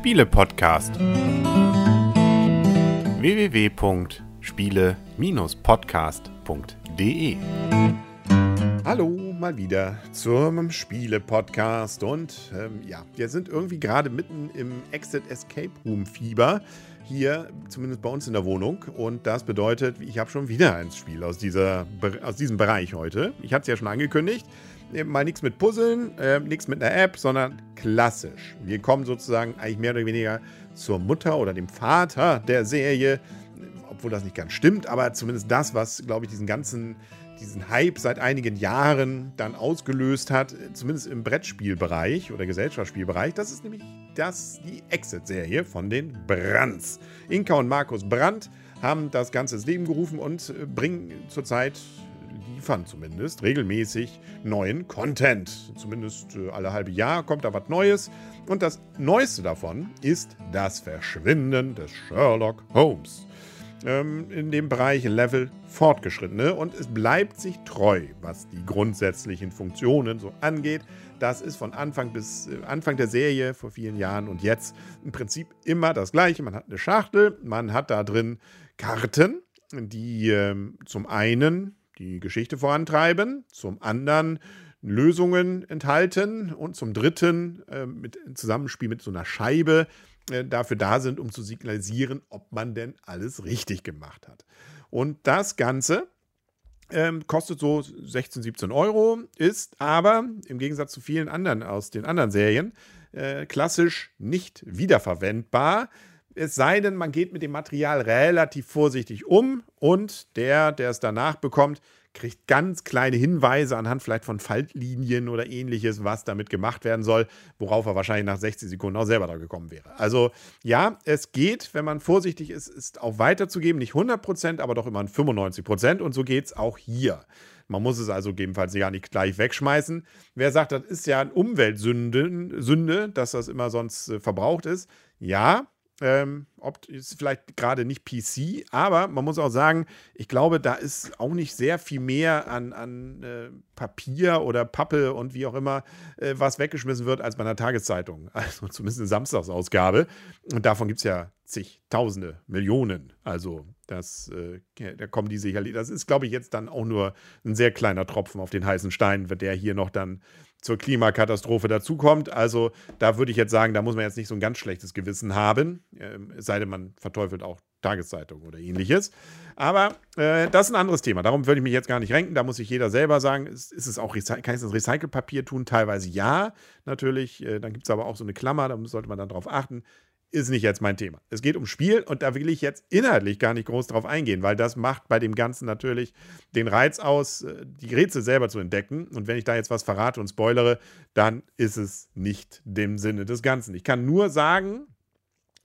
Spiele-Podcast. www.spiele-podcast.de Hallo, mal wieder zum Spiele-Podcast. Und ähm, ja, wir sind irgendwie gerade mitten im Exit Escape Room Fieber. Hier, zumindest bei uns in der Wohnung. Und das bedeutet, ich habe schon wieder ein Spiel aus, dieser, aus diesem Bereich heute. Ich hatte es ja schon angekündigt mal nichts mit Puzzeln, äh, nichts mit einer App, sondern klassisch. Wir kommen sozusagen eigentlich mehr oder weniger zur Mutter oder dem Vater der Serie, obwohl das nicht ganz stimmt, aber zumindest das, was, glaube ich, diesen ganzen, diesen Hype seit einigen Jahren dann ausgelöst hat, zumindest im Brettspielbereich oder Gesellschaftsspielbereich, das ist nämlich das, die Exit-Serie von den Brands. Inka und Markus Brandt haben das Ganze ins Leben gerufen und bringen zurzeit liefern zumindest regelmäßig neuen Content. Zumindest äh, alle halbe Jahr kommt da was Neues. Und das Neueste davon ist das Verschwinden des Sherlock Holmes. Ähm, in dem Bereich Level Fortgeschrittene und es bleibt sich treu, was die grundsätzlichen Funktionen so angeht. Das ist von Anfang bis äh, Anfang der Serie vor vielen Jahren und jetzt im Prinzip immer das gleiche. Man hat eine Schachtel, man hat da drin Karten, die äh, zum einen die Geschichte vorantreiben, zum anderen Lösungen enthalten und zum dritten äh, mit Zusammenspiel mit so einer Scheibe dafür da sind, um zu signalisieren, ob man denn alles richtig gemacht hat. Und das Ganze ähm, kostet so 16, 17 Euro, ist aber im Gegensatz zu vielen anderen aus den anderen Serien äh, klassisch nicht wiederverwendbar. Es sei denn, man geht mit dem Material relativ vorsichtig um und der, der es danach bekommt, kriegt ganz kleine Hinweise anhand vielleicht von Faltlinien oder ähnliches, was damit gemacht werden soll, worauf er wahrscheinlich nach 60 Sekunden auch selber da gekommen wäre. Also ja, es geht, wenn man vorsichtig ist, ist auch weiterzugeben, nicht 100%, aber doch immer 95% und so geht es auch hier. Man muss es also gegebenenfalls gar nicht gleich wegschmeißen. Wer sagt, das ist ja eine Umweltsünde, Sünde, dass das immer sonst äh, verbraucht ist, ja, ähm, ob, ist vielleicht gerade nicht PC, aber man muss auch sagen, ich glaube, da ist auch nicht sehr viel mehr an, an äh, Papier oder Pappe und wie auch immer, äh, was weggeschmissen wird, als bei einer Tageszeitung. Also zumindest eine Samstagsausgabe. Und davon gibt es ja zigtausende, Millionen. Also das, äh, da kommen die sicherlich. Das ist, glaube ich, jetzt dann auch nur ein sehr kleiner Tropfen auf den heißen Stein, der hier noch dann zur Klimakatastrophe dazukommt. Also da würde ich jetzt sagen, da muss man jetzt nicht so ein ganz schlechtes Gewissen haben, ähm, es sei denn, man verteufelt auch Tageszeitung oder ähnliches. Aber äh, das ist ein anderes Thema. Darum würde ich mich jetzt gar nicht renken. Da muss sich jeder selber sagen, ist, ist es auch kann ich das Recycelpapier tun? Teilweise ja, natürlich. Äh, dann gibt es aber auch so eine Klammer, da sollte man dann drauf achten ist nicht jetzt mein Thema. Es geht um Spiel und da will ich jetzt inhaltlich gar nicht groß drauf eingehen, weil das macht bei dem Ganzen natürlich den Reiz aus, äh, die Rätsel selber zu entdecken. Und wenn ich da jetzt was verrate und spoilere, dann ist es nicht dem Sinne des Ganzen. Ich kann nur sagen,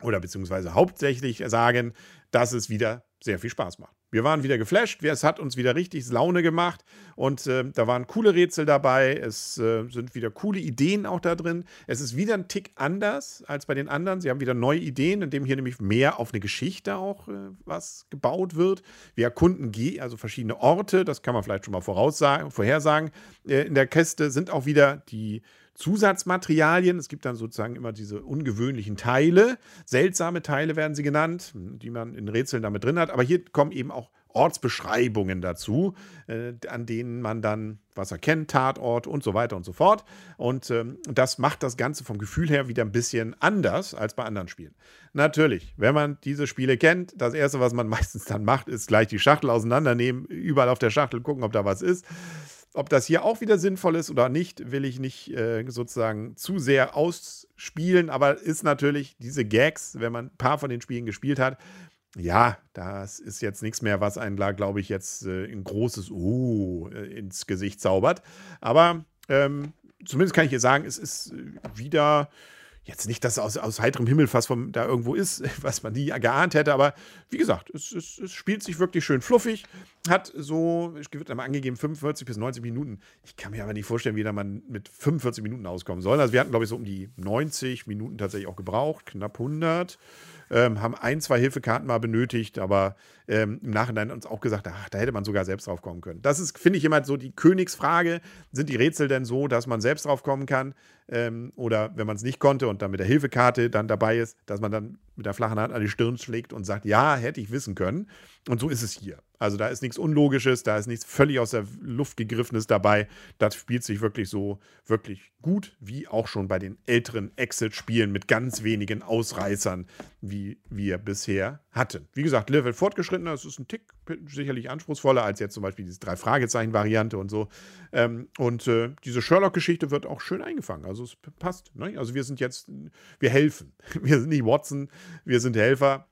oder beziehungsweise hauptsächlich sagen, dass es wieder sehr viel Spaß macht. Wir waren wieder geflasht, es hat uns wieder richtig Laune gemacht und äh, da waren coole Rätsel dabei, es äh, sind wieder coole Ideen auch da drin. Es ist wieder ein Tick anders als bei den anderen. Sie haben wieder neue Ideen, indem hier nämlich mehr auf eine Geschichte auch äh, was gebaut wird. Wir erkunden G, also verschiedene Orte, das kann man vielleicht schon mal voraussagen, vorhersagen. Äh, in der Kiste sind auch wieder die Zusatzmaterialien. Es gibt dann sozusagen immer diese ungewöhnlichen Teile. Seltsame Teile werden sie genannt, die man in Rätseln damit drin hat. Aber hier kommen eben auch Ortsbeschreibungen dazu, äh, an denen man dann was erkennt, Tatort und so weiter und so fort. Und ähm, das macht das Ganze vom Gefühl her wieder ein bisschen anders als bei anderen Spielen. Natürlich, wenn man diese Spiele kennt, das Erste, was man meistens dann macht, ist gleich die Schachtel auseinandernehmen, überall auf der Schachtel gucken, ob da was ist. Ob das hier auch wieder sinnvoll ist oder nicht, will ich nicht äh, sozusagen zu sehr ausspielen, aber ist natürlich diese Gags, wenn man ein paar von den Spielen gespielt hat, ja, das ist jetzt nichts mehr, was einen da, glaube ich, jetzt äh, ein großes äh, ins Gesicht zaubert. Aber ähm, zumindest kann ich hier sagen, es ist äh, wieder jetzt nicht, dass aus, aus heiterem Himmel fast vom, da irgendwo ist, was man nie geahnt hätte, aber wie gesagt, es, es, es spielt sich wirklich schön fluffig, hat so, es wird einmal angegeben, 45 bis 90 Minuten. Ich kann mir aber nicht vorstellen, wie da man mit 45 Minuten auskommen soll. Also wir hatten, glaube ich, so um die 90 Minuten tatsächlich auch gebraucht, knapp 100. ähm, haben ein, zwei Hilfekarten mal benötigt, aber ähm, im Nachhinein uns auch gesagt, ach, da hätte man sogar selbst drauf kommen können. Das ist, finde ich, immer so die Königsfrage. Sind die Rätsel denn so, dass man selbst drauf kommen kann? Ähm, oder wenn man es nicht konnte und dann mit der Hilfekarte dann dabei ist, dass man dann mit der flachen Hand an die Stirn schlägt und sagt, ja, hätte ich wissen können. Und so ist es hier. Also da ist nichts Unlogisches, da ist nichts völlig aus der Luft gegriffenes dabei. Das spielt sich wirklich so, wirklich gut, wie auch schon bei den älteren Exit-Spielen mit ganz wenigen Ausreißern, wie wir bisher hatten. Wie gesagt, Level fortgeschrittener, es ist ein Tick sicherlich anspruchsvoller als jetzt zum Beispiel diese Drei-Fragezeichen-Variante und so. Ähm, und äh, diese Sherlock-Geschichte wird auch schön eingefangen. Also es passt. Ne? Also wir sind jetzt, wir helfen. Wir sind nicht Watson, wir sind Helfer.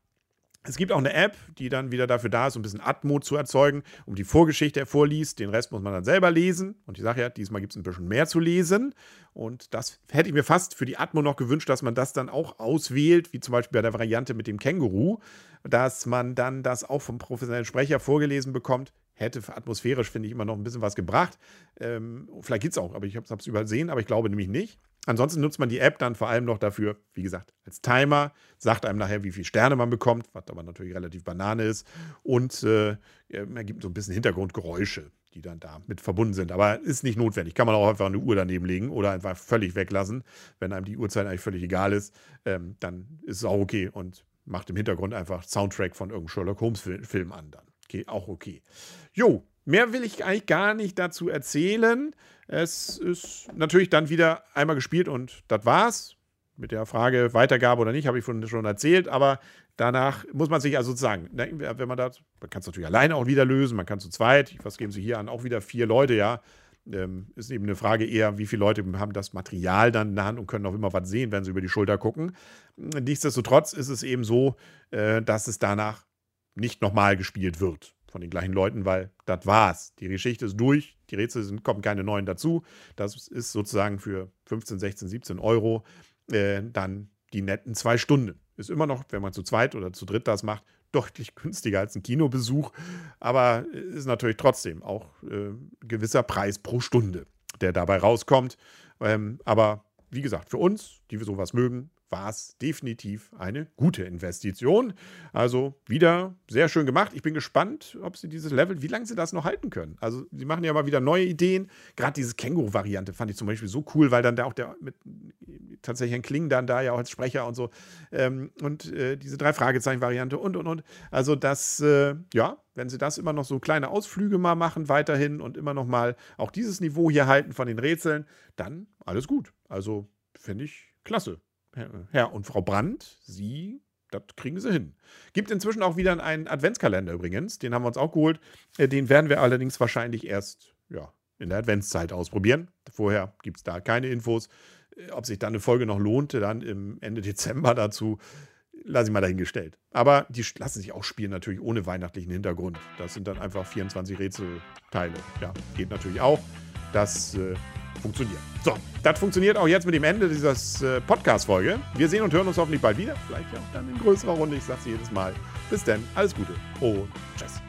Es gibt auch eine App, die dann wieder dafür da ist, um ein bisschen Atmo zu erzeugen, um die Vorgeschichte hervorliest. Den Rest muss man dann selber lesen. Und ich sage ja, diesmal gibt es ein bisschen mehr zu lesen. Und das hätte ich mir fast für die Atmo noch gewünscht, dass man das dann auch auswählt, wie zum Beispiel bei der Variante mit dem Känguru, dass man dann das auch vom professionellen Sprecher vorgelesen bekommt. Hätte atmosphärisch, finde ich, immer noch ein bisschen was gebracht. Ähm, vielleicht gibt es auch, aber ich habe es übersehen, aber ich glaube nämlich nicht. Ansonsten nutzt man die App dann vor allem noch dafür, wie gesagt, als Timer, sagt einem nachher, wie viele Sterne man bekommt, was aber natürlich relativ Banane ist, und äh, ergibt so ein bisschen Hintergrundgeräusche, die dann da mit verbunden sind. Aber ist nicht notwendig. Kann man auch einfach eine Uhr daneben legen oder einfach völlig weglassen. Wenn einem die Uhrzeit eigentlich völlig egal ist, ähm, dann ist es auch okay und macht im Hintergrund einfach Soundtrack von irgendeinem Sherlock Holmes-Film an dann. Okay, auch okay. Jo, mehr will ich eigentlich gar nicht dazu erzählen. Es ist natürlich dann wieder einmal gespielt und das war's. Mit der Frage Weitergabe oder nicht, habe ich schon erzählt, aber danach muss man sich also sozusagen, ne, wenn man das, man kann es natürlich alleine auch wieder lösen, man kann zu zweit, was geben Sie hier an, auch wieder vier Leute, ja. Ähm, ist eben eine Frage eher, wie viele Leute haben das Material dann in der Hand und können auch immer was sehen, wenn sie über die Schulter gucken. Nichtsdestotrotz ist es eben so, äh, dass es danach nicht nochmal gespielt wird von den gleichen Leuten, weil das war's. Die Geschichte ist durch, die Rätsel sind, kommen keine neuen dazu. Das ist sozusagen für 15, 16, 17 Euro äh, dann die netten zwei Stunden. Ist immer noch, wenn man zu zweit oder zu dritt das macht, deutlich günstiger als ein Kinobesuch, aber ist natürlich trotzdem auch äh, gewisser Preis pro Stunde, der dabei rauskommt. Ähm, aber wie gesagt, für uns, die wir sowas mögen, war es definitiv eine gute Investition. Also wieder sehr schön gemacht. Ich bin gespannt, ob sie dieses Level, wie lange sie das noch halten können. Also sie machen ja mal wieder neue Ideen. Gerade diese Känguru-Variante fand ich zum Beispiel so cool, weil dann da auch der mit tatsächlich ein Kling dann da ja auch als Sprecher und so. Ähm, und äh, diese drei Fragezeichen-Variante und und und. Also das, äh, ja, wenn sie das immer noch so kleine Ausflüge mal machen, weiterhin und immer noch mal auch dieses Niveau hier halten von den Rätseln, dann alles gut. Also finde ich klasse. Herr und Frau Brandt, Sie, das kriegen sie hin. Gibt inzwischen auch wieder einen Adventskalender übrigens. Den haben wir uns auch geholt. Äh, den werden wir allerdings wahrscheinlich erst ja, in der Adventszeit ausprobieren. Vorher gibt es da keine Infos. Äh, ob sich dann eine Folge noch lohnte, dann im Ende Dezember dazu, lasse ich mal dahingestellt. Aber die lassen sich auch spielen, natürlich ohne weihnachtlichen Hintergrund. Das sind dann einfach 24 Rätselteile. Ja, geht natürlich auch. Das äh, funktioniert. So, das funktioniert auch jetzt mit dem Ende dieser äh, Podcast-Folge. Wir sehen und hören uns hoffentlich bald wieder. Vielleicht auch dann in größerer Runde. Ich sage es jedes Mal. Bis dann, alles Gute und